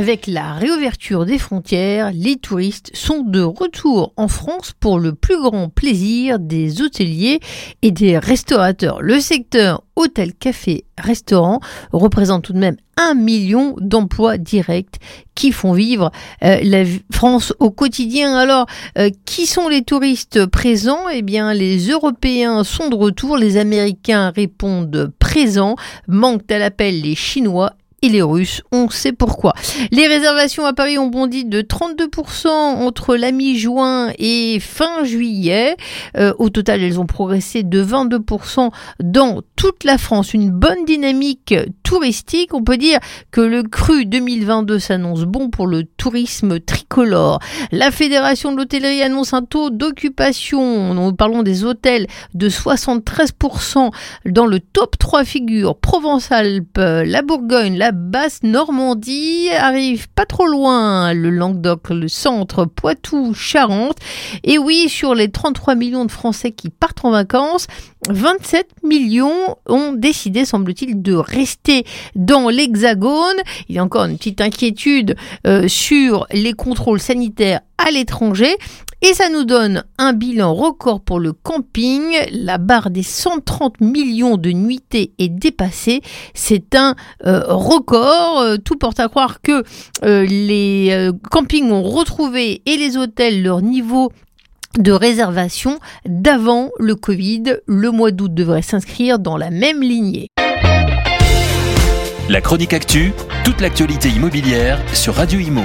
Avec la réouverture des frontières, les touristes sont de retour en France pour le plus grand plaisir des hôteliers et des restaurateurs. Le secteur hôtel, café, restaurant représente tout de même un million d'emplois directs qui font vivre euh, la France au quotidien. Alors, euh, qui sont les touristes présents? Eh bien, les Européens sont de retour, les Américains répondent présents, manquent à l'appel les Chinois et les Russes. On sait pourquoi. Les réservations à Paris ont bondi de 32% entre la mi-juin et fin juillet. Euh, au total, elles ont progressé de 22% dans toute la France. Une bonne dynamique touristique. On peut dire que le cru 2022 s'annonce bon pour le tourisme La Fédération de l'hôtellerie annonce un taux d'occupation, nous parlons des hôtels, de 73% dans le top 3 figures. Provence-Alpes, la Bourgogne, la basse Normandie, arrive pas trop loin, le Languedoc, le centre, Poitou, Charente. Et oui, sur les 33 millions de Français qui partent en vacances, 27 millions ont décidé, semble-t-il, de rester dans l'Hexagone. Il y a encore une petite inquiétude euh, sur les contrôles sanitaires à l'étranger. Et ça nous donne un bilan record pour le camping. La barre des 130 millions de nuitées est dépassée. C'est un euh, record. Euh, tout porte à croire que les campings ont retrouvé et les hôtels leur niveau de réservation d'avant le Covid. Le mois d'août devrait s'inscrire dans la même lignée. La chronique actu, toute l'actualité immobilière sur Radio Imo.